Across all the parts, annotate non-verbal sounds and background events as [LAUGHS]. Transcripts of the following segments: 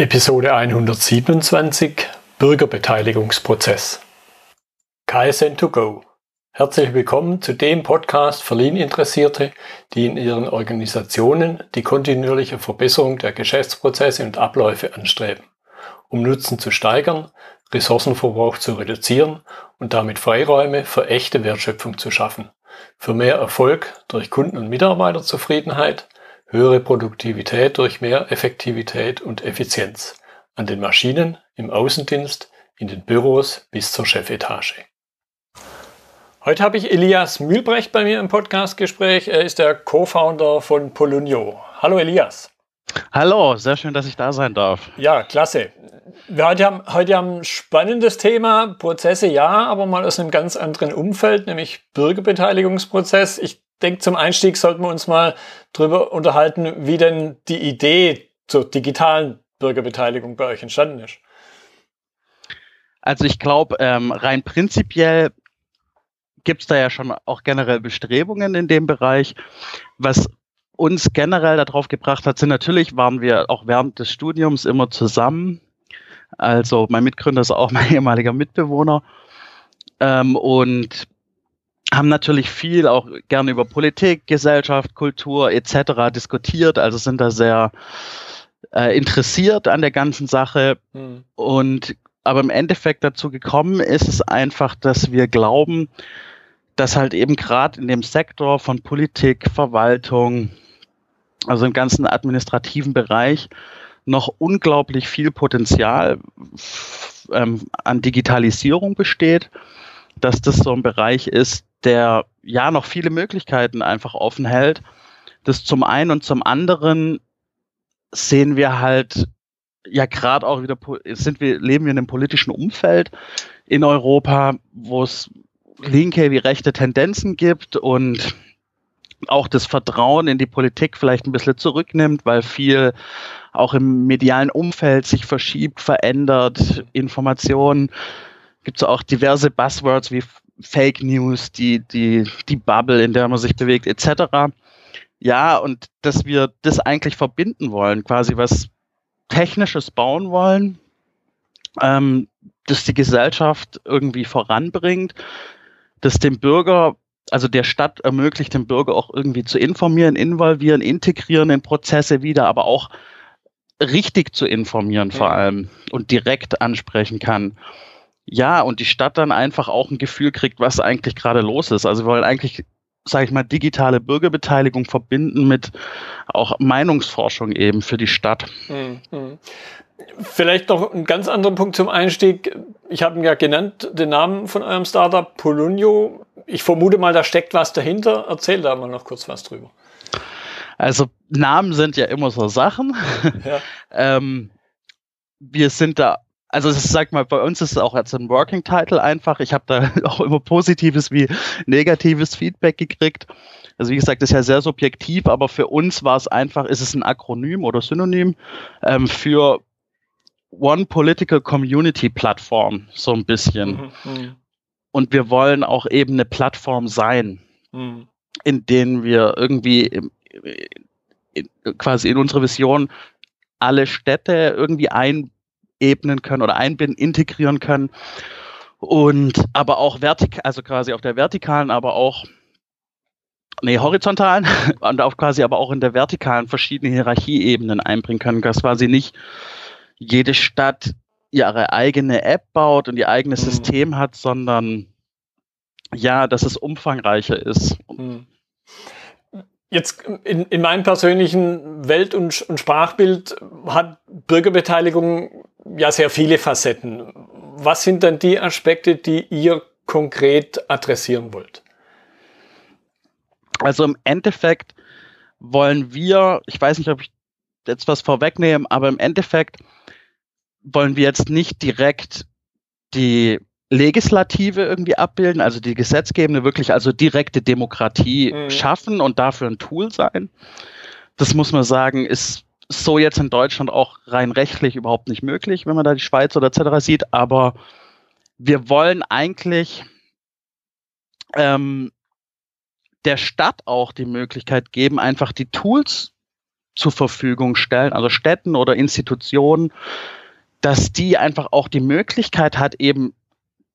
Episode 127 Bürgerbeteiligungsprozess. KSN2Go. Herzlich willkommen zu dem Podcast für Lean-Interessierte, die in ihren Organisationen die kontinuierliche Verbesserung der Geschäftsprozesse und Abläufe anstreben, um Nutzen zu steigern, Ressourcenverbrauch zu reduzieren und damit Freiräume für echte Wertschöpfung zu schaffen, für mehr Erfolg durch Kunden- und Mitarbeiterzufriedenheit, höhere Produktivität durch mehr Effektivität und Effizienz an den Maschinen, im Außendienst, in den Büros bis zur Chefetage. Heute habe ich Elias Mühlbrecht bei mir im Podcastgespräch. Er ist der Co-Founder von Polunio. Hallo Elias. Hallo, sehr schön, dass ich da sein darf. Ja, klasse. Wir heute haben heute haben ein spannendes Thema, Prozesse ja, aber mal aus einem ganz anderen Umfeld, nämlich Bürgerbeteiligungsprozess. Ich denke, zum Einstieg sollten wir uns mal darüber unterhalten, wie denn die Idee zur digitalen Bürgerbeteiligung bei euch entstanden ist. Also ich glaube, ähm, rein prinzipiell gibt es da ja schon auch generell Bestrebungen in dem Bereich. Was uns generell darauf gebracht hat, sind natürlich, waren wir auch während des Studiums immer zusammen. Also mein Mitgründer ist auch [LAUGHS] mein ehemaliger Mitbewohner. Ähm, und haben natürlich viel auch gerne über Politik, Gesellschaft, Kultur etc. diskutiert, also sind da sehr äh, interessiert an der ganzen Sache mhm. und aber im Endeffekt dazu gekommen ist es einfach, dass wir glauben, dass halt eben gerade in dem Sektor von Politik, Verwaltung, also im ganzen administrativen Bereich noch unglaublich viel Potenzial ähm, an Digitalisierung besteht, dass das so ein Bereich ist, der ja noch viele Möglichkeiten einfach offen hält. Das zum einen und zum anderen sehen wir halt ja gerade auch wieder sind wir leben wir in einem politischen Umfeld in Europa, wo es linke wie rechte Tendenzen gibt und auch das Vertrauen in die Politik vielleicht ein bisschen zurücknimmt, weil viel auch im medialen Umfeld sich verschiebt, verändert, Informationen. Gibt es auch diverse Buzzwords wie Fake News, die, die, die Bubble, in der man sich bewegt, etc. Ja, und dass wir das eigentlich verbinden wollen, quasi was Technisches bauen wollen, ähm, das die Gesellschaft irgendwie voranbringt, das dem Bürger, also der Stadt ermöglicht, dem Bürger auch irgendwie zu informieren, involvieren, integrieren in Prozesse wieder, aber auch richtig zu informieren vor allem und direkt ansprechen kann. Ja, und die Stadt dann einfach auch ein Gefühl kriegt, was eigentlich gerade los ist. Also wir wollen eigentlich, sage ich mal, digitale Bürgerbeteiligung verbinden mit auch Meinungsforschung eben für die Stadt. Mhm. Vielleicht noch ein ganz anderer Punkt zum Einstieg. Ich habe ihn ja genannt, den Namen von eurem Startup Polunio. Ich vermute mal, da steckt was dahinter. Erzähl da mal noch kurz was drüber. Also Namen sind ja immer so Sachen. Ja. [LAUGHS] ähm, wir sind da also es ist, sag mal, bei uns ist es auch als ein Working Title einfach. Ich habe da [LAUGHS] auch immer positives wie negatives Feedback gekriegt. Also wie gesagt, das ist ja sehr subjektiv, aber für uns war es einfach, ist es ein Akronym oder Synonym ähm, für One Political Community Plattform, so ein bisschen. Mhm, mhm. Und wir wollen auch eben eine Plattform sein, mhm. in denen wir irgendwie quasi in unsere Vision alle Städte irgendwie ein ebnen können oder einbinden, integrieren können. Und aber auch vertikal, also quasi auf der vertikalen, aber auch nee, horizontalen [LAUGHS] und auch quasi aber auch in der vertikalen verschiedene Hierarchieebenen einbringen können, dass quasi nicht jede Stadt ihre eigene App baut und ihr eigenes mhm. System hat, sondern ja, dass es umfangreicher ist. Mhm. Jetzt in, in meinem persönlichen Welt- und, und Sprachbild hat Bürgerbeteiligung ja sehr viele Facetten. Was sind dann die Aspekte, die ihr konkret adressieren wollt? Also im Endeffekt wollen wir, ich weiß nicht, ob ich jetzt was vorwegnehme, aber im Endeffekt wollen wir jetzt nicht direkt die Legislative irgendwie abbilden, also die Gesetzgebende wirklich also direkte Demokratie mhm. schaffen und dafür ein Tool sein. Das muss man sagen, ist so jetzt in Deutschland auch rein rechtlich überhaupt nicht möglich, wenn man da die Schweiz oder etc. sieht. Aber wir wollen eigentlich ähm, der Stadt auch die Möglichkeit geben, einfach die Tools zur Verfügung stellen, also Städten oder Institutionen, dass die einfach auch die Möglichkeit hat, eben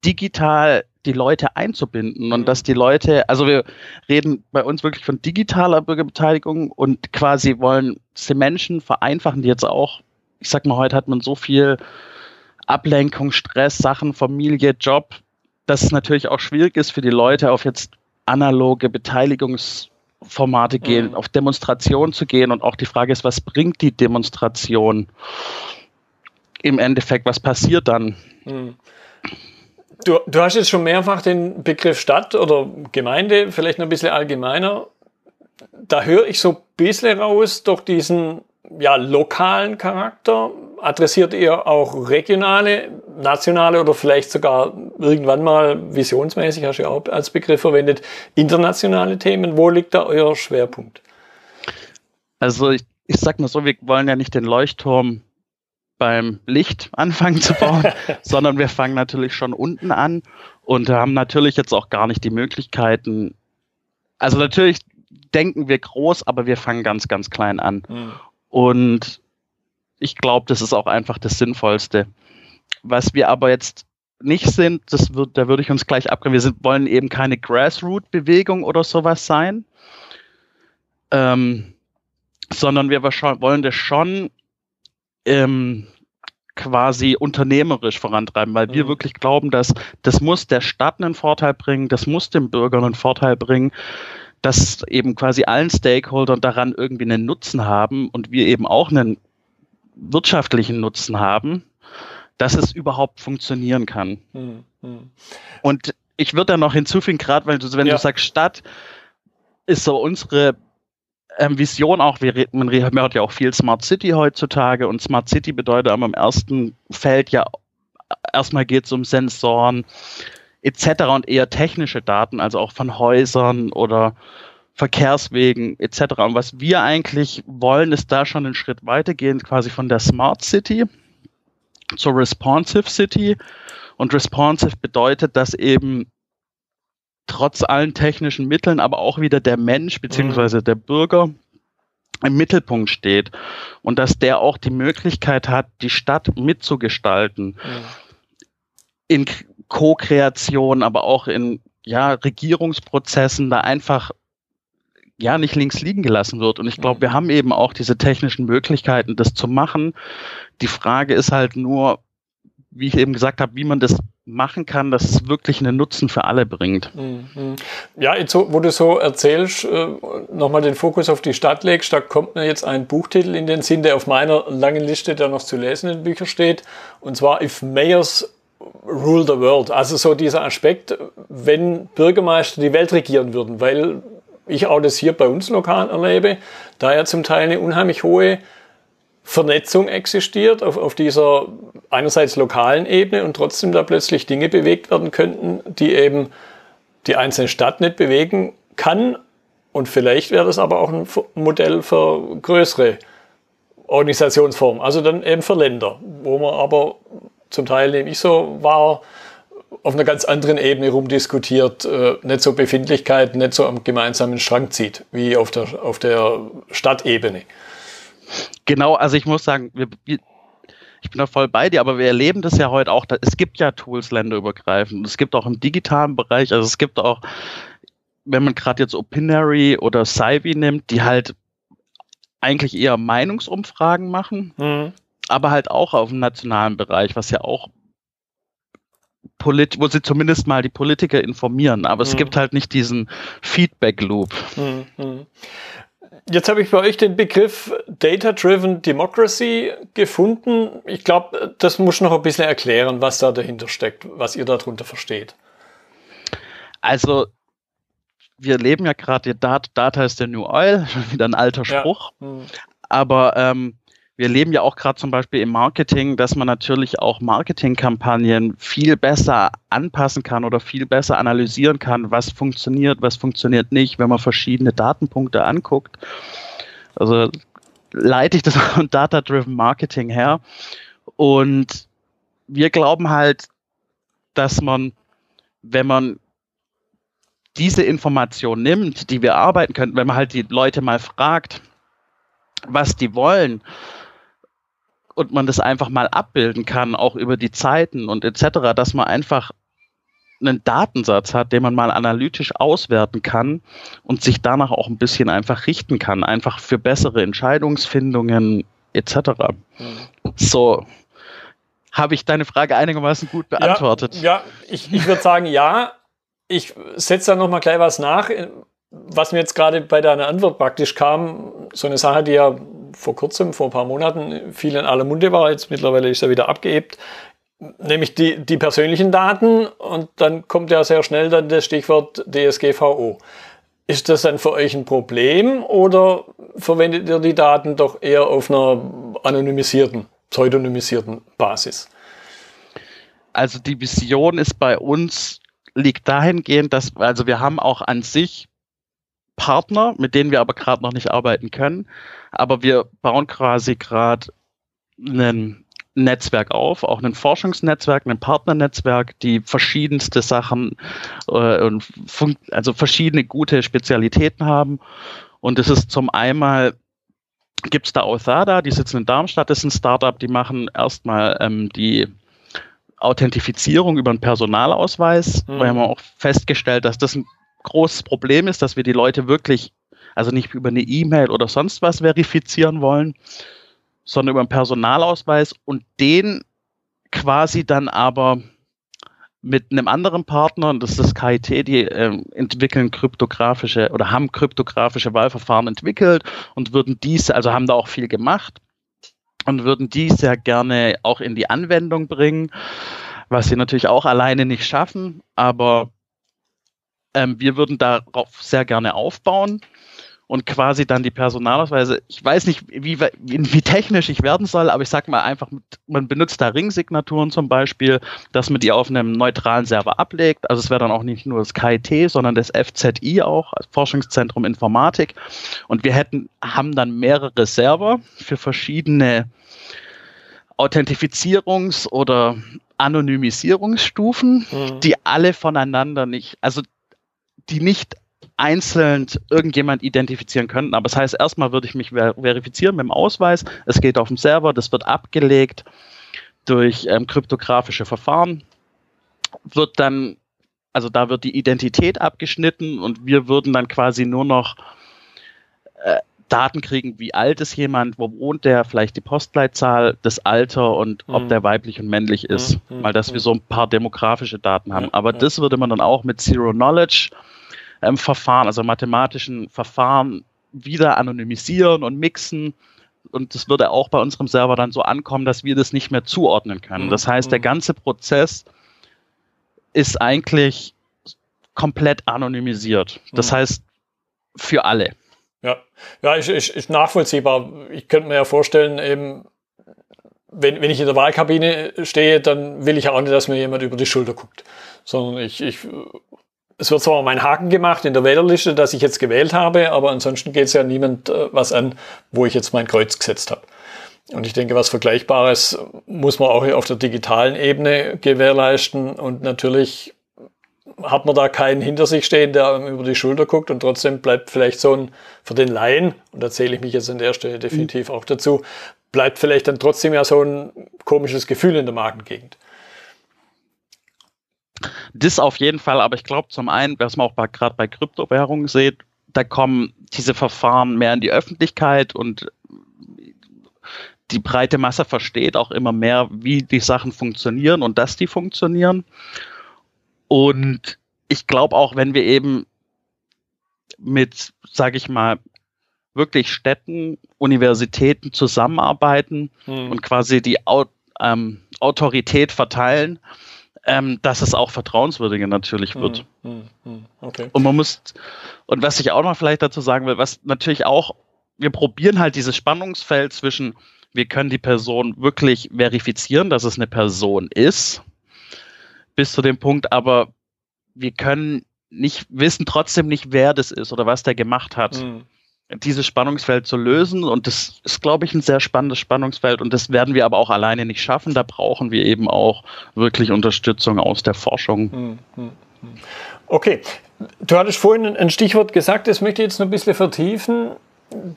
digital die Leute einzubinden und mhm. dass die Leute, also wir reden bei uns wirklich von digitaler Bürgerbeteiligung und quasi wollen die Menschen vereinfachen, die jetzt auch, ich sag mal, heute hat man so viel Ablenkung, Stress, Sachen, Familie, Job, dass es natürlich auch schwierig ist für die Leute auf jetzt analoge Beteiligungsformate gehen, mhm. auf Demonstrationen zu gehen und auch die Frage ist, was bringt die Demonstration im Endeffekt, was passiert dann? Mhm. Du, du hast jetzt schon mehrfach den Begriff Stadt oder Gemeinde, vielleicht noch ein bisschen allgemeiner. Da höre ich so ein bisschen raus durch diesen ja, lokalen Charakter. Adressiert ihr auch regionale, nationale oder vielleicht sogar irgendwann mal visionsmäßig, hast du ja auch als Begriff verwendet, internationale Themen? Wo liegt da euer Schwerpunkt? Also ich, ich sag mal so, wir wollen ja nicht den Leuchtturm beim Licht anfangen zu bauen, [LAUGHS] sondern wir fangen natürlich schon unten an und haben natürlich jetzt auch gar nicht die Möglichkeiten. Also natürlich denken wir groß, aber wir fangen ganz, ganz klein an. Mhm. Und ich glaube, das ist auch einfach das Sinnvollste. Was wir aber jetzt nicht sind, das wird, da würde ich uns gleich abgeben. Wir sind, wollen eben keine Grassroot-Bewegung oder sowas sein, ähm, sondern wir wollen das schon ähm, quasi unternehmerisch vorantreiben, weil mhm. wir wirklich glauben, dass das muss der Stadt einen Vorteil bringen, das muss dem Bürger einen Vorteil bringen, dass eben quasi allen Stakeholdern daran irgendwie einen Nutzen haben und wir eben auch einen wirtschaftlichen Nutzen haben, dass es überhaupt funktionieren kann. Mhm. mhm. Und ich würde da noch hinzufügen, gerade weil du, wenn ja. du sagst Stadt, ist so unsere ähm, Vision auch, wir, man hört ja auch viel Smart City heutzutage und Smart City bedeutet aber im ersten Feld ja erstmal geht es um Sensoren etc. und eher technische Daten, also auch von Häusern oder Verkehrswegen etc. Und was wir eigentlich wollen, ist da schon einen Schritt weitergehen, quasi von der Smart City zur Responsive City. Und responsive bedeutet, dass eben trotz allen technischen Mitteln, aber auch wieder der Mensch beziehungsweise der Bürger im Mittelpunkt steht und dass der auch die Möglichkeit hat, die Stadt mitzugestalten. Mhm. In Co-Kreation, aber auch in ja, Regierungsprozessen da einfach ja nicht links liegen gelassen wird. Und ich glaube, wir haben eben auch diese technischen Möglichkeiten, das zu machen. Die Frage ist halt nur, wie ich eben gesagt habe, wie man das machen kann, dass es wirklich einen Nutzen für alle bringt. Mhm. Ja, jetzt, wo du so erzählst, äh, nochmal den Fokus auf die Stadt legst, da kommt mir jetzt ein Buchtitel in den Sinn, der auf meiner langen Liste der noch zu lesenden Bücher steht, und zwar If Mayors Rule the World. Also so dieser Aspekt, wenn Bürgermeister die Welt regieren würden, weil ich auch das hier bei uns lokal erlebe, da ja zum Teil eine unheimlich hohe Vernetzung existiert auf, auf dieser einerseits lokalen Ebene und trotzdem da plötzlich Dinge bewegt werden könnten, die eben die einzelne Stadt nicht bewegen kann. Und vielleicht wäre das aber auch ein Modell für größere Organisationsformen, also dann eben für Länder, wo man aber zum Teil, nehme ich so wahr, auf einer ganz anderen Ebene rumdiskutiert, äh, nicht so Befindlichkeiten, nicht so am gemeinsamen Strang zieht, wie auf der, auf der Stadtebene. Genau, also ich muss sagen, wir, ich bin da voll bei dir, aber wir erleben das ja heute auch. Es gibt ja Tools länderübergreifend. Es gibt auch im digitalen Bereich, also es gibt auch, wenn man gerade jetzt Opinary oder Saivi nimmt, die halt eigentlich eher Meinungsumfragen machen, mhm. aber halt auch auf dem nationalen Bereich, was ja auch Polit wo sie zumindest mal die Politiker informieren, aber mhm. es gibt halt nicht diesen Feedback-Loop. Mhm. Jetzt habe ich bei euch den Begriff Data-Driven Democracy gefunden. Ich glaube, das muss noch ein bisschen erklären, was da dahinter steckt, was ihr darunter versteht. Also, wir leben ja gerade, Data, Data ist der New Oil, schon [LAUGHS] wieder ein alter Spruch. Ja. Hm. Aber ähm, wir leben ja auch gerade zum Beispiel im Marketing, dass man natürlich auch Marketingkampagnen viel besser anpassen kann oder viel besser analysieren kann, was funktioniert, was funktioniert nicht, wenn man verschiedene Datenpunkte anguckt. Also leite ich das [LAUGHS] von Data-Driven Marketing her. Und wir glauben halt, dass man, wenn man diese Information nimmt, die wir arbeiten könnten, wenn man halt die Leute mal fragt, was die wollen und man das einfach mal abbilden kann, auch über die Zeiten und etc., dass man einfach einen Datensatz hat, den man mal analytisch auswerten kann und sich danach auch ein bisschen einfach richten kann, einfach für bessere Entscheidungsfindungen etc. Mhm. So, habe ich deine Frage einigermaßen gut beantwortet? Ja, ja ich, ich würde sagen, ja. Ich setze da nochmal gleich was nach. Was mir jetzt gerade bei deiner Antwort praktisch kam, so eine Sache, die ja vor kurzem, vor ein paar Monaten viel in aller Munde war, jetzt mittlerweile ist er wieder abgeebt, nämlich die, die persönlichen Daten und dann kommt ja sehr schnell dann das Stichwort DSGVO. Ist das dann für euch ein Problem oder verwendet ihr die Daten doch eher auf einer anonymisierten pseudonymisierten Basis? Also die Vision ist bei uns, liegt dahingehend, dass, also wir haben auch an sich Partner, mit denen wir aber gerade noch nicht arbeiten können, aber wir bauen quasi gerade ein Netzwerk auf, auch ein Forschungsnetzwerk, ein Partnernetzwerk, die verschiedenste Sachen äh, und also verschiedene gute Spezialitäten haben. Und es ist zum einmal gibt es da Authada, die sitzen in Darmstadt, das ist ein Startup, die machen erstmal ähm, die Authentifizierung über einen Personalausweis. Mhm. Wir haben auch festgestellt, dass das ein großes Problem ist, dass wir die Leute wirklich, also nicht über eine E-Mail oder sonst was verifizieren wollen, sondern über einen Personalausweis und den quasi dann aber mit einem anderen Partner, und das ist das KIT, die äh, entwickeln kryptografische oder haben kryptografische Wahlverfahren entwickelt und würden diese, also haben da auch viel gemacht und würden die sehr gerne auch in die Anwendung bringen, was sie natürlich auch alleine nicht schaffen, aber ähm, wir würden darauf sehr gerne aufbauen und quasi dann die Personalausweise. Ich weiß nicht, wie, wie, wie technisch ich werden soll, aber ich sag mal einfach, man benutzt da Ringsignaturen zum Beispiel, dass man die auf einem neutralen Server ablegt. Also es wäre dann auch nicht nur das KIT, sondern das FZI auch, als Forschungszentrum Informatik. Und wir hätten, haben dann mehrere Server für verschiedene Authentifizierungs- oder Anonymisierungsstufen, mhm. die alle voneinander nicht, also die nicht einzeln irgendjemand identifizieren könnten. Aber das heißt, erstmal würde ich mich ver verifizieren mit dem Ausweis. Es geht auf dem Server, das wird abgelegt durch ähm, kryptografische Verfahren. Wird dann, also da wird die Identität abgeschnitten und wir würden dann quasi nur noch äh, Daten kriegen, wie alt ist jemand, wo wohnt der, vielleicht die Postleitzahl, das Alter und mhm. ob der weiblich und männlich ist. Mhm. Mal, dass wir so ein paar demografische Daten haben. Aber das würde man dann auch mit Zero Knowledge ähm, Verfahren, also mathematischen Verfahren, wieder anonymisieren und mixen. Und das würde auch bei unserem Server dann so ankommen, dass wir das nicht mehr zuordnen können. Das heißt, der mhm. ganze Prozess ist eigentlich komplett anonymisiert. Das mhm. heißt, für alle. Ja, ja ist, ist, ist nachvollziehbar. Ich könnte mir ja vorstellen, eben, wenn, wenn ich in der Wahlkabine stehe, dann will ich auch nicht, dass mir jemand über die Schulter guckt. Sondern ich, ich es wird zwar mein Haken gemacht in der Wählerliste, dass ich jetzt gewählt habe, aber ansonsten geht es ja niemand äh, was an, wo ich jetzt mein Kreuz gesetzt habe. Und ich denke, was Vergleichbares muss man auch auf der digitalen Ebene gewährleisten. Und natürlich hat man da keinen hinter sich stehen, der über die Schulter guckt und trotzdem bleibt vielleicht so ein, für den Laien, und da zähle ich mich jetzt an der Stelle definitiv auch dazu, bleibt vielleicht dann trotzdem ja so ein komisches Gefühl in der Magengegend. Das auf jeden Fall, aber ich glaube zum einen, was man auch gerade bei Kryptowährungen sieht, da kommen diese Verfahren mehr in die Öffentlichkeit und die breite Masse versteht auch immer mehr, wie die Sachen funktionieren und dass die funktionieren. Und ich glaube auch, wenn wir eben mit, sage ich mal, wirklich Städten, Universitäten zusammenarbeiten hm. und quasi die ähm, Autorität verteilen, ähm, dass es auch vertrauenswürdiger natürlich hm, wird. Hm, hm, okay. Und man muss, und was ich auch noch vielleicht dazu sagen will, was natürlich auch, wir probieren halt dieses Spannungsfeld zwischen, wir können die Person wirklich verifizieren, dass es eine Person ist, bis zu dem Punkt, aber wir können nicht wissen trotzdem nicht, wer das ist oder was der gemacht hat. Mhm dieses Spannungsfeld zu lösen. Und das ist, glaube ich, ein sehr spannendes Spannungsfeld. Und das werden wir aber auch alleine nicht schaffen. Da brauchen wir eben auch wirklich Unterstützung aus der Forschung. Hm, hm, hm. Okay. Du hattest vorhin ein Stichwort gesagt, das möchte ich jetzt noch ein bisschen vertiefen.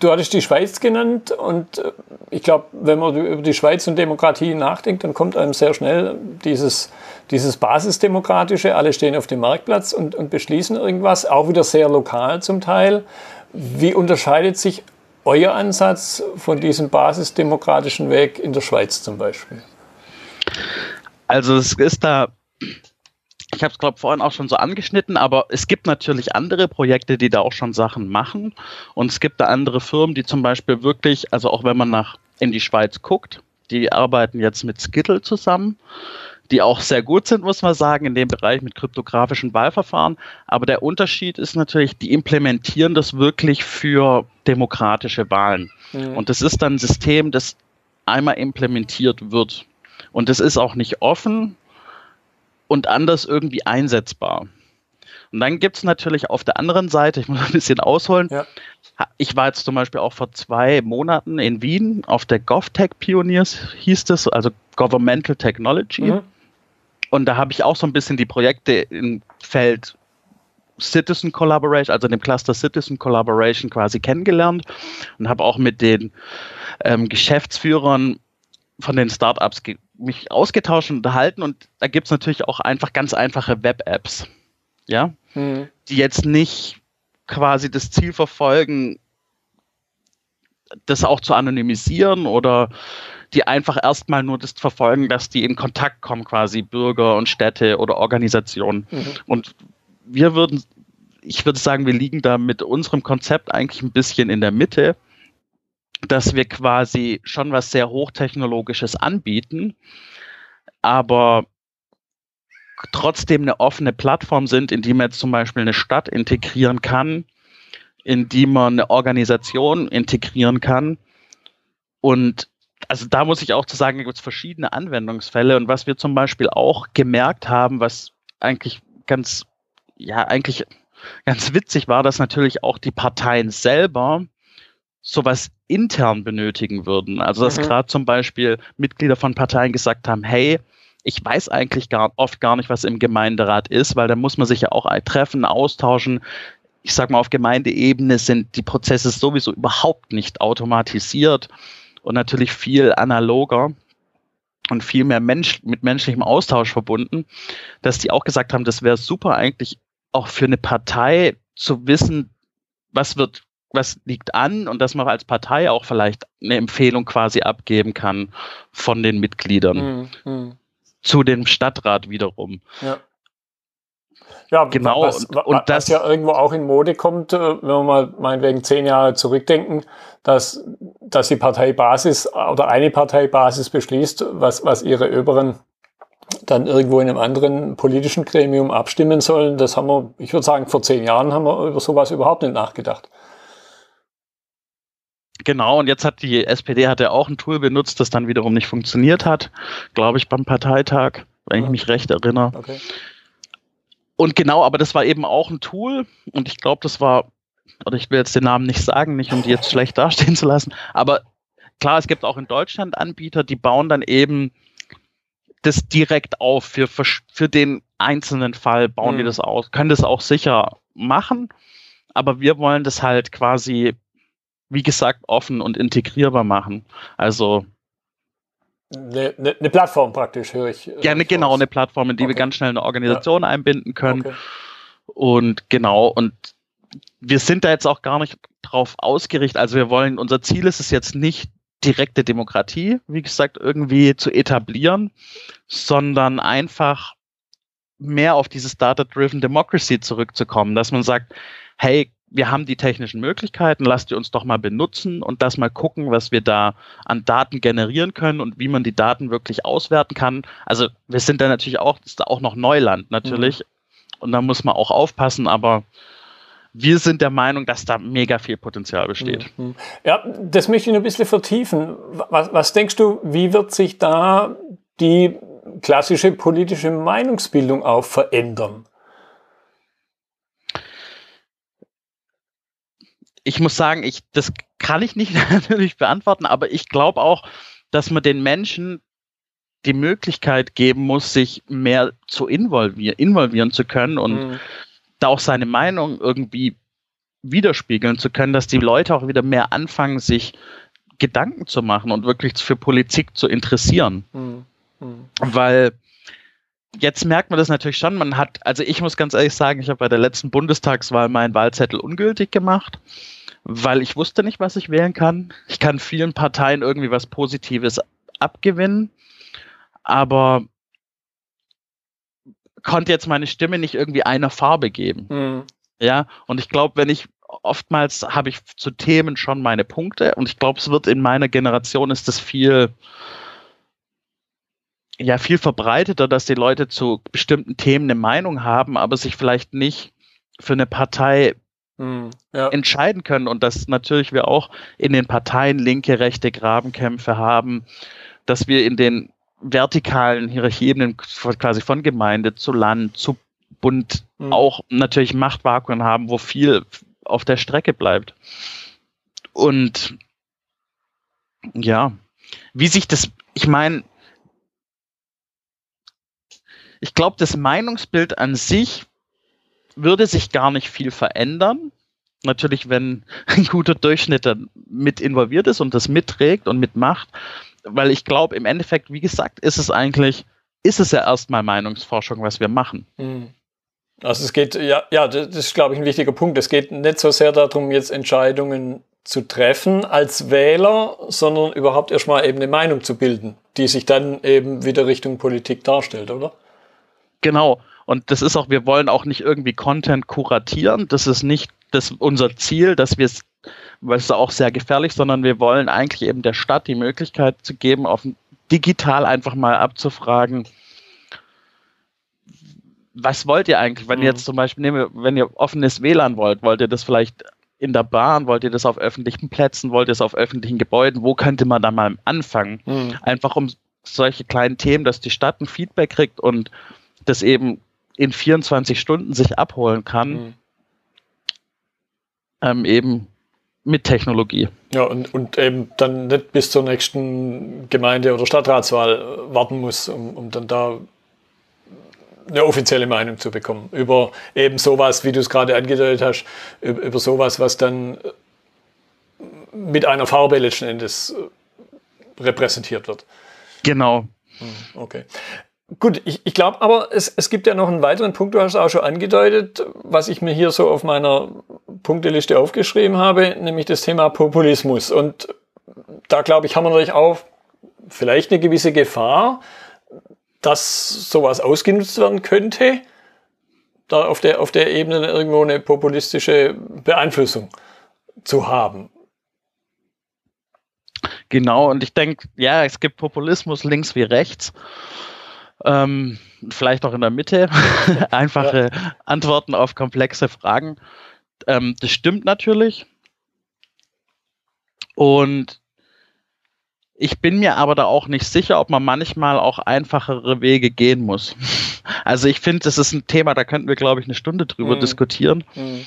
du hattest die Schweiz genannt und äh, ich glaube, wenn man über die Schweiz und Demokratie nachdenkt, dann kommt einem sehr schnell dieses, dieses Basisdemokratische. Alle stehen auf dem Marktplatz und, und beschließen irgendwas, auch wieder sehr lokal zum Teil. Wie unterscheidet sich euer Ansatz von diesem basisdemokratischen Weg in der Schweiz zum Beispiel? Also es ist da ich habe es, glaube vorhin auch schon so angeschnitten, aber es gibt natürlich andere Projekte, die da auch schon Sachen machen. Und es gibt da andere Firmen, die zum Beispiel wirklich, also auch wenn man nach in die Schweiz guckt, die arbeiten jetzt mit Skittle zusammen, die auch sehr gut sind, muss man sagen, in dem Bereich mit kryptografischen Wahlverfahren. Aber der Unterschied ist natürlich, die implementieren das wirklich für demokratische Wahlen. Mhm. Und das ist dann ein System, das einmal implementiert wird. Und es ist auch nicht offen, und anders irgendwie einsetzbar. Und dann gibt es natürlich auf der anderen Seite, ich muss ein bisschen ausholen, ja. ich war jetzt zum Beispiel auch vor zwei Monaten in Wien auf der GovTech Pioneers, hieß das, also Governmental Technology. Mhm. Und da habe ich auch so ein bisschen die Projekte im Feld Citizen Collaboration, also dem Cluster Citizen Collaboration quasi kennengelernt und habe auch mit den ähm, Geschäftsführern von den Startups mich ausgetauscht und unterhalten und da gibt es natürlich auch einfach ganz einfache Web-Apps, ja, hm. die jetzt nicht quasi das Ziel verfolgen, das auch zu anonymisieren oder die einfach erstmal nur das verfolgen, dass die in Kontakt kommen, quasi Bürger und Städte oder Organisationen. Mhm. Und wir würden, ich würde sagen, wir liegen da mit unserem Konzept eigentlich ein bisschen in der Mitte dass wir quasi schon was sehr Hochtechnologisches anbieten, aber trotzdem eine offene Plattform sind, in die man jetzt zum Beispiel eine Stadt integrieren kann, in die man eine Organisation integrieren kann. Und also da muss ich auch zu sagen, gibt es verschiedene Anwendungsfälle. Und was wir zum Beispiel auch gemerkt haben, was eigentlich ganz, ja, eigentlich ganz witzig war, dass natürlich auch die Parteien selber sowas intern benötigen würden. Also dass mhm. gerade zum Beispiel Mitglieder von Parteien gesagt haben, hey, ich weiß eigentlich gar, oft gar nicht, was im Gemeinderat ist, weil da muss man sich ja auch treffen, austauschen. Ich sage mal, auf Gemeindeebene sind die Prozesse sowieso überhaupt nicht automatisiert und natürlich viel analoger und viel mehr Mensch, mit menschlichem Austausch verbunden, dass die auch gesagt haben, das wäre super eigentlich auch für eine Partei zu wissen, was wird was liegt an und dass man als Partei auch vielleicht eine Empfehlung quasi abgeben kann von den Mitgliedern mhm. mhm. zu dem Stadtrat wiederum. Ja. Ja, genau. Was, und, und das was ja irgendwo auch in Mode kommt, äh, wenn wir mal meinetwegen zehn Jahre zurückdenken, dass, dass die Parteibasis oder eine Parteibasis beschließt, was, was ihre Oberen dann irgendwo in einem anderen politischen Gremium abstimmen sollen. Das haben wir, ich würde sagen, vor zehn Jahren haben wir über sowas überhaupt nicht nachgedacht. Genau, und jetzt hat die SPD hat ja auch ein Tool benutzt, das dann wiederum nicht funktioniert hat, glaube ich, beim Parteitag, wenn ich mich recht erinnere. Okay. Und genau, aber das war eben auch ein Tool und ich glaube, das war, oder ich will jetzt den Namen nicht sagen, nicht um die jetzt schlecht dastehen zu lassen, aber klar, es gibt auch in Deutschland Anbieter, die bauen dann eben das direkt auf für, für den einzelnen Fall, bauen mhm. die das aus, können das auch sicher machen, aber wir wollen das halt quasi wie gesagt, offen und integrierbar machen. Also eine, eine, eine Plattform praktisch, höre ich. Äh, Gerne genau eine Plattform, in die okay. wir ganz schnell eine Organisation ja. einbinden können. Okay. Und genau, und wir sind da jetzt auch gar nicht drauf ausgerichtet. Also wir wollen, unser Ziel ist es jetzt nicht, direkte Demokratie, wie gesagt, irgendwie zu etablieren, sondern einfach mehr auf dieses Data-Driven Democracy zurückzukommen, dass man sagt, hey, wir haben die technischen Möglichkeiten, lasst ihr uns doch mal benutzen und das mal gucken, was wir da an Daten generieren können und wie man die Daten wirklich auswerten kann. Also wir sind da natürlich auch, ist da auch noch Neuland natürlich. Mhm. Und da muss man auch aufpassen, aber wir sind der Meinung, dass da mega viel Potenzial besteht. Mhm. Ja, das möchte ich noch ein bisschen vertiefen. Was, was denkst du, wie wird sich da die klassische politische Meinungsbildung auch verändern? Ich muss sagen, ich, das kann ich nicht [LAUGHS] natürlich beantworten, aber ich glaube auch, dass man den Menschen die Möglichkeit geben muss, sich mehr zu involvieren, involvieren zu können und mhm. da auch seine Meinung irgendwie widerspiegeln zu können, dass die Leute auch wieder mehr anfangen, sich Gedanken zu machen und wirklich für Politik zu interessieren. Mhm. Mhm. Weil jetzt merkt man das natürlich schon. Man hat, also ich muss ganz ehrlich sagen, ich habe bei der letzten Bundestagswahl meinen Wahlzettel ungültig gemacht, weil ich wusste nicht, was ich wählen kann. Ich kann vielen Parteien irgendwie was Positives abgewinnen, aber konnte jetzt meine Stimme nicht irgendwie einer Farbe geben. Mhm. Ja, und ich glaube, wenn ich oftmals habe ich zu Themen schon meine Punkte und ich glaube, es wird in meiner Generation ist das viel ja viel verbreiteter, dass die Leute zu bestimmten Themen eine Meinung haben, aber sich vielleicht nicht für eine Partei hm, ja. entscheiden können und dass natürlich wir auch in den Parteien linke, rechte Grabenkämpfe haben, dass wir in den vertikalen Hierarchien quasi von Gemeinde zu Land zu Bund hm. auch natürlich Machtvakuum haben, wo viel auf der Strecke bleibt. Und ja, wie sich das, ich meine, ich glaube, das Meinungsbild an sich würde sich gar nicht viel verändern. Natürlich, wenn [LAUGHS] ein guter Durchschnitt dann mit involviert ist und das mitträgt und mitmacht, weil ich glaube, im Endeffekt, wie gesagt, ist es eigentlich, ist es ja erstmal Meinungsforschung, was wir machen. Mhm. Also es geht, ja, ja, das ist, glaube ich, ein wichtiger Punkt. Es geht nicht so sehr darum, jetzt Entscheidungen zu treffen als Wähler, sondern überhaupt erstmal eben eine Meinung zu bilden, die sich dann eben wieder Richtung Politik darstellt, oder? Genau. Und das ist auch, wir wollen auch nicht irgendwie Content kuratieren. Das ist nicht das unser Ziel, dass wir es, weil es auch sehr gefährlich, sondern wir wollen eigentlich eben der Stadt die Möglichkeit zu geben, auf digital einfach mal abzufragen, was wollt ihr eigentlich, wenn mhm. ihr jetzt zum Beispiel, nehmen wenn ihr offenes WLAN wollt, wollt ihr das vielleicht in der Bahn, wollt ihr das auf öffentlichen Plätzen, wollt ihr es auf öffentlichen Gebäuden, wo könnte man da mal anfangen? Mhm. Einfach um solche kleinen Themen, dass die Stadt ein Feedback kriegt und das eben in 24 Stunden sich abholen kann, mhm. ähm, eben mit Technologie. Ja, und, und eben dann nicht bis zur nächsten Gemeinde- oder Stadtratswahl warten muss, um, um dann da eine offizielle Meinung zu bekommen. Über eben sowas, wie du es gerade angedeutet hast, über, über sowas, was dann mit einer Farbe letzten Endes repräsentiert wird. Genau. Hm, okay. Gut, ich, ich glaube aber, es, es gibt ja noch einen weiteren Punkt, du hast auch schon angedeutet, was ich mir hier so auf meiner Punkteliste aufgeschrieben habe, nämlich das Thema Populismus. Und da glaube ich, haben wir natürlich auch vielleicht eine gewisse Gefahr, dass sowas ausgenutzt werden könnte, da auf der, auf der Ebene irgendwo eine populistische Beeinflussung zu haben. Genau, und ich denke, ja, es gibt Populismus links wie rechts ähm, vielleicht auch in der Mitte, [LAUGHS] einfache ja. Antworten auf komplexe Fragen. Ähm, das stimmt natürlich. Und ich bin mir aber da auch nicht sicher, ob man manchmal auch einfachere Wege gehen muss. [LAUGHS] Also ich finde, das ist ein Thema, da könnten wir, glaube ich, eine Stunde drüber mhm. diskutieren. Mhm.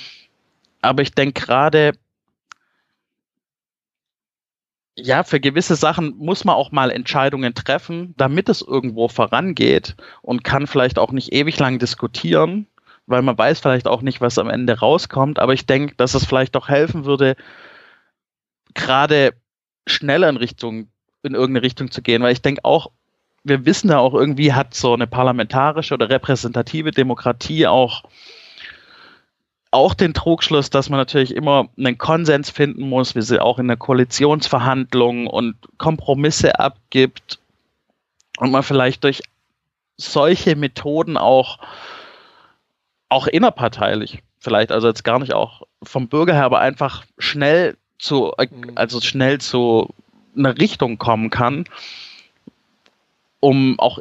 Aber ich denke gerade, ja, für gewisse Sachen muss man auch mal Entscheidungen treffen, damit es irgendwo vorangeht und kann vielleicht auch nicht ewig lang diskutieren, weil man weiß vielleicht auch nicht, was am Ende rauskommt. Aber ich denke, dass es vielleicht auch helfen würde, gerade schneller in Richtung, in irgendeine Richtung zu gehen, weil ich denke auch, wir wissen ja auch irgendwie hat so eine parlamentarische oder repräsentative Demokratie auch auch den Trugschluss, dass man natürlich immer einen Konsens finden muss, wie sie auch in der Koalitionsverhandlung und Kompromisse abgibt und man vielleicht durch solche Methoden auch, auch innerparteilich, vielleicht also jetzt gar nicht auch vom Bürger her, aber einfach schnell zu, mhm. also schnell zu einer Richtung kommen kann, um auch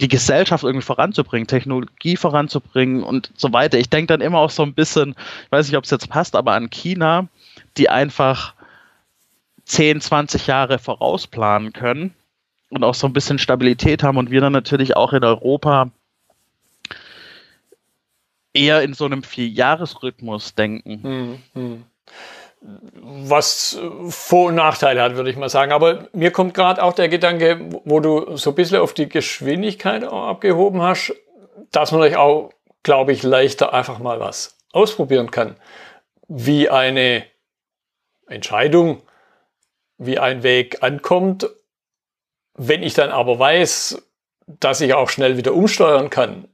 die Gesellschaft irgendwie voranzubringen, Technologie voranzubringen und so weiter. Ich denke dann immer auch so ein bisschen, ich weiß nicht, ob es jetzt passt, aber an China, die einfach 10, 20 Jahre vorausplanen können und auch so ein bisschen Stabilität haben und wir dann natürlich auch in Europa eher in so einem Vierjahresrhythmus denken. Hm, hm was Vor- und Nachteile hat, würde ich mal sagen. Aber mir kommt gerade auch der Gedanke, wo du so ein bisschen auf die Geschwindigkeit abgehoben hast, dass man euch auch, glaube ich, leichter einfach mal was ausprobieren kann. wie eine Entscheidung, wie ein Weg ankommt. Wenn ich dann aber weiß, dass ich auch schnell wieder umsteuern kann,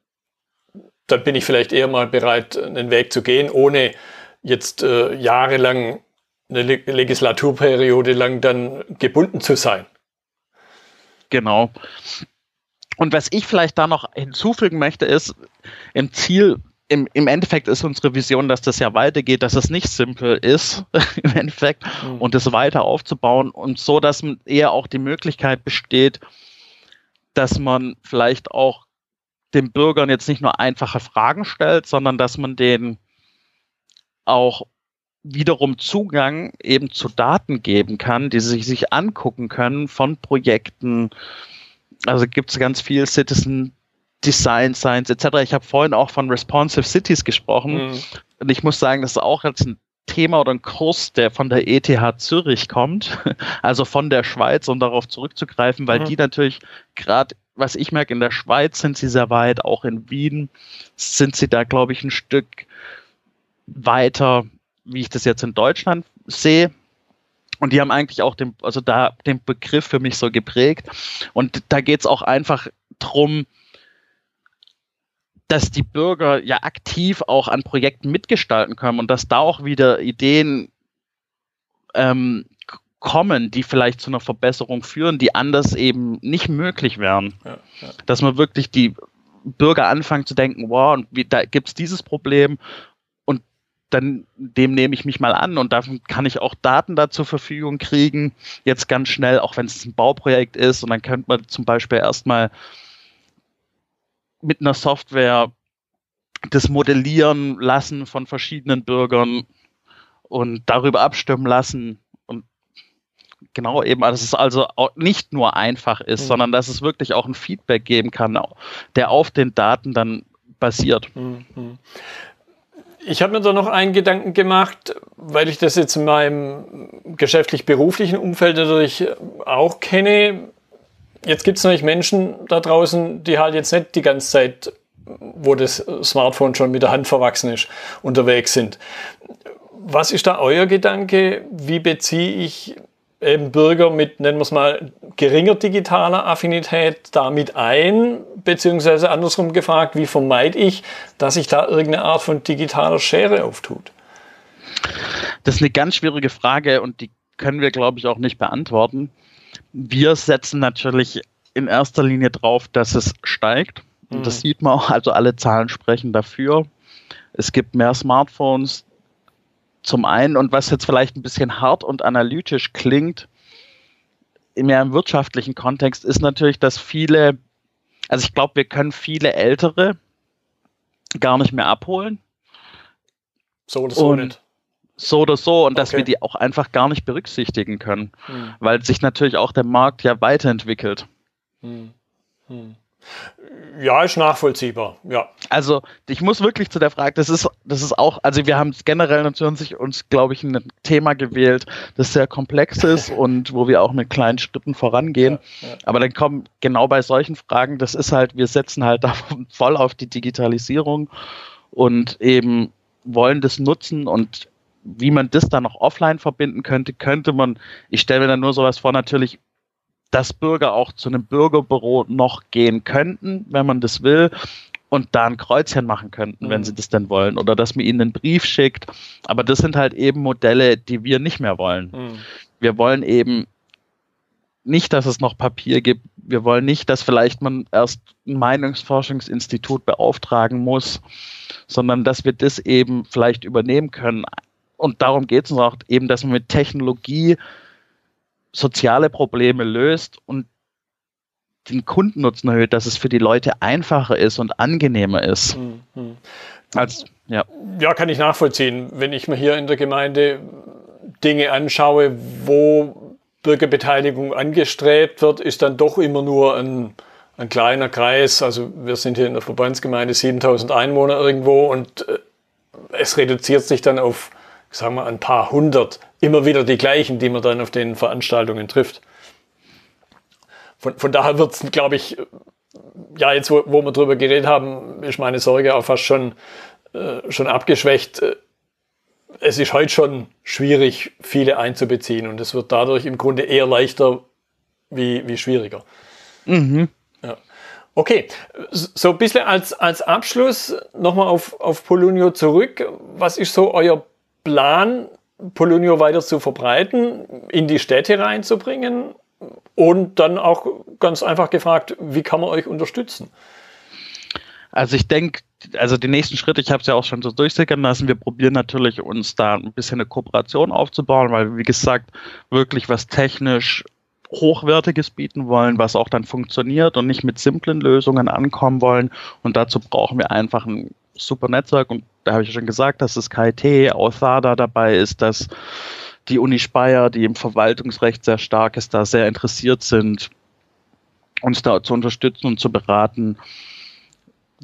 dann bin ich vielleicht eher mal bereit, einen Weg zu gehen, ohne jetzt äh, jahrelang eine Legislaturperiode lang dann gebunden zu sein. Genau. Und was ich vielleicht da noch hinzufügen möchte, ist, im Ziel, im, im Endeffekt ist unsere Vision, dass das ja weitergeht, dass es nicht simpel ist, [LAUGHS] im Endeffekt, mhm. und es weiter aufzubauen und so, dass eher auch die Möglichkeit besteht, dass man vielleicht auch den Bürgern jetzt nicht nur einfache Fragen stellt, sondern dass man denen auch wiederum Zugang eben zu Daten geben kann, die sie sich angucken können von Projekten. Also gibt es ganz viel Citizen Design Science etc. Ich habe vorhin auch von Responsive Cities gesprochen mhm. und ich muss sagen, das ist auch jetzt ein Thema oder ein Kurs, der von der ETH Zürich kommt, [LAUGHS] also von der Schweiz, um darauf zurückzugreifen, weil mhm. die natürlich gerade, was ich merke, in der Schweiz sind sie sehr weit, auch in Wien sind sie da, glaube ich, ein Stück weiter wie ich das jetzt in Deutschland sehe. Und die haben eigentlich auch den, also da den Begriff für mich so geprägt. Und da geht es auch einfach drum, dass die Bürger ja aktiv auch an Projekten mitgestalten können und dass da auch wieder Ideen ähm, kommen, die vielleicht zu einer Verbesserung führen, die anders eben nicht möglich wären. Ja, ja. Dass man wirklich die Bürger anfangen zu denken, wow, und wie, da gibt es dieses Problem dann dem nehme ich mich mal an und dann kann ich auch Daten da zur Verfügung kriegen, jetzt ganz schnell, auch wenn es ein Bauprojekt ist und dann könnte man zum Beispiel erstmal mit einer Software das modellieren lassen von verschiedenen Bürgern und darüber abstimmen lassen und genau eben, dass es also nicht nur einfach ist, mhm. sondern dass es wirklich auch ein Feedback geben kann, der auf den Daten dann basiert. Mhm. Ich habe mir da noch einen Gedanken gemacht, weil ich das jetzt in meinem geschäftlich-beruflichen Umfeld natürlich auch kenne. Jetzt gibt es natürlich Menschen da draußen, die halt jetzt nicht die ganze Zeit, wo das Smartphone schon mit der Hand verwachsen ist, unterwegs sind. Was ist da euer Gedanke? Wie beziehe ich eben Bürger mit, nennen wir es mal, geringer digitaler Affinität damit ein, beziehungsweise andersrum gefragt, wie vermeide ich, dass sich da irgendeine Art von digitaler Schere auftut? Das ist eine ganz schwierige Frage und die können wir, glaube ich, auch nicht beantworten. Wir setzen natürlich in erster Linie drauf, dass es steigt. Und das mhm. sieht man auch, also alle Zahlen sprechen dafür. Es gibt mehr Smartphones, zum einen und was jetzt vielleicht ein bisschen hart und analytisch klingt, mehr im wirtschaftlichen Kontext, ist natürlich, dass viele, also ich glaube, wir können viele Ältere gar nicht mehr abholen. So oder so nicht. So oder so und okay. dass wir die auch einfach gar nicht berücksichtigen können, hm. weil sich natürlich auch der Markt ja weiterentwickelt. Hm. Hm. Ja, ist nachvollziehbar, ja. Also, ich muss wirklich zu der Frage, das ist, das ist auch, also wir haben generell natürlich uns, glaube ich, ein Thema gewählt, das sehr komplex ist [LAUGHS] und wo wir auch mit kleinen Schritten vorangehen. Ja, ja. Aber dann kommen genau bei solchen Fragen, das ist halt, wir setzen halt da [LAUGHS] voll auf die Digitalisierung und eben wollen das nutzen und wie man das dann noch offline verbinden könnte, könnte man, ich stelle mir dann nur sowas vor, natürlich dass Bürger auch zu einem Bürgerbüro noch gehen könnten, wenn man das will, und da ein Kreuzchen machen könnten, mhm. wenn sie das denn wollen, oder dass man ihnen einen Brief schickt. Aber das sind halt eben Modelle, die wir nicht mehr wollen. Mhm. Wir wollen eben nicht, dass es noch Papier gibt. Wir wollen nicht, dass vielleicht man erst ein Meinungsforschungsinstitut beauftragen muss, sondern dass wir das eben vielleicht übernehmen können. Und darum geht es uns auch eben, dass man mit Technologie soziale Probleme löst und den Kundennutzen erhöht, dass es für die Leute einfacher ist und angenehmer ist. Mhm. Als, ja. ja, kann ich nachvollziehen. Wenn ich mir hier in der Gemeinde Dinge anschaue, wo Bürgerbeteiligung angestrebt wird, ist dann doch immer nur ein, ein kleiner Kreis. Also wir sind hier in der Verbandsgemeinde 7000 Einwohner irgendwo und äh, es reduziert sich dann auf, sagen wir, ein paar hundert immer wieder die gleichen, die man dann auf den Veranstaltungen trifft. Von, von daher wird es, glaube ich, ja, jetzt wo, wo wir drüber geredet haben, ist meine Sorge auch fast schon, äh, schon abgeschwächt. es ist heute schon schwierig, viele einzubeziehen und es wird dadurch im Grunde eher leichter wie, wie schwieriger. Mhm. Ja. Okay, so ein bisschen als, als Abschluss nochmal auf, auf Polonio zurück. Was ist so euer Plan, Polonio weiter zu verbreiten, in die Städte reinzubringen und dann auch ganz einfach gefragt, wie kann man euch unterstützen? Also ich denke, also die nächsten Schritte, ich habe es ja auch schon so durchsickern lassen, wir probieren natürlich uns da ein bisschen eine Kooperation aufzubauen, weil wie gesagt, wirklich was technisch Hochwertiges bieten wollen, was auch dann funktioniert und nicht mit simplen Lösungen ankommen wollen. Und dazu brauchen wir einfach ein super Netzwerk. Und da habe ich ja schon gesagt, dass das KIT, Authada dabei ist, dass die Uni Speyer, die im Verwaltungsrecht sehr stark ist, da sehr interessiert sind, uns da zu unterstützen und zu beraten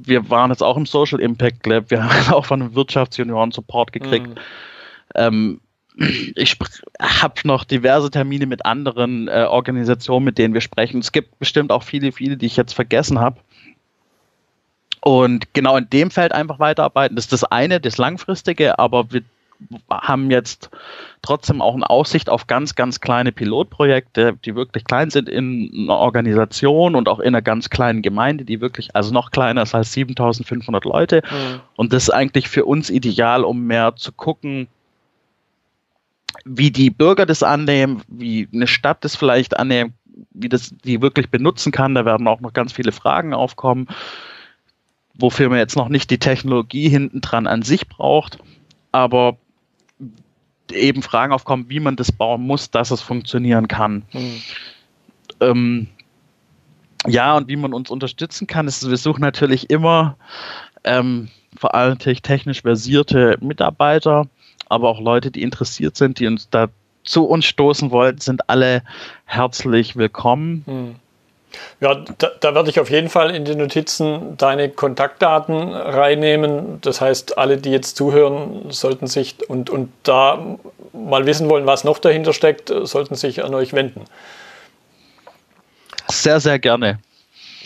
wir waren jetzt auch im Social Impact Lab, wir [LAUGHS] haben auch von den Wirtschaftsjunioren Support gekriegt. Mhm. Ähm, ich habe noch diverse Termine mit anderen äh, Organisationen, mit denen wir sprechen. Es gibt bestimmt auch viele, viele, die ich jetzt vergessen habe. Und genau in dem Feld einfach weiterarbeiten, das ist das eine, das langfristige, aber wir haben jetzt trotzdem auch eine Aussicht auf ganz, ganz kleine Pilotprojekte, die wirklich klein sind in einer Organisation und auch in einer ganz kleinen Gemeinde, die wirklich, also noch kleiner ist als 7500 Leute. Mhm. Und das ist eigentlich für uns ideal, um mehr zu gucken, wie die Bürger das annehmen, wie eine Stadt das vielleicht annehmen, wie das die wirklich benutzen kann. Da werden auch noch ganz viele Fragen aufkommen, wofür man jetzt noch nicht die Technologie hinten dran an sich braucht. Aber eben Fragen aufkommen, wie man das bauen muss, dass es funktionieren kann. Mhm. Ähm, ja, und wie man uns unterstützen kann, ist, wir suchen natürlich immer ähm, vor allem technisch versierte Mitarbeiter, aber auch Leute, die interessiert sind, die uns da zu uns stoßen wollen, sind alle herzlich willkommen. Mhm. Ja, da, da, werde ich auf jeden Fall in die Notizen deine Kontaktdaten reinnehmen. Das heißt, alle, die jetzt zuhören, sollten sich und, und da mal wissen wollen, was noch dahinter steckt, sollten sich an euch wenden. Sehr, sehr gerne.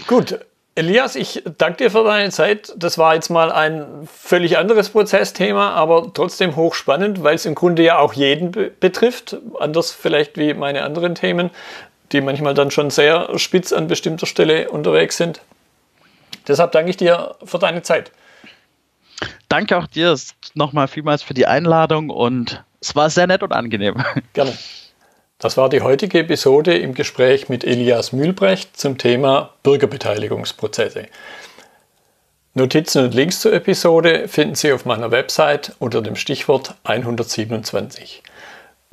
Gut, Elias, ich danke dir für deine Zeit. Das war jetzt mal ein völlig anderes Prozessthema, aber trotzdem hochspannend, weil es im Grunde ja auch jeden betrifft. Anders vielleicht wie meine anderen Themen die manchmal dann schon sehr spitz an bestimmter Stelle unterwegs sind. Deshalb danke ich dir für deine Zeit. Danke auch dir nochmal vielmals für die Einladung und es war sehr nett und angenehm. [LAUGHS] Gerne. Das war die heutige Episode im Gespräch mit Elias Mühlbrecht zum Thema Bürgerbeteiligungsprozesse. Notizen und Links zur Episode finden Sie auf meiner Website unter dem Stichwort 127.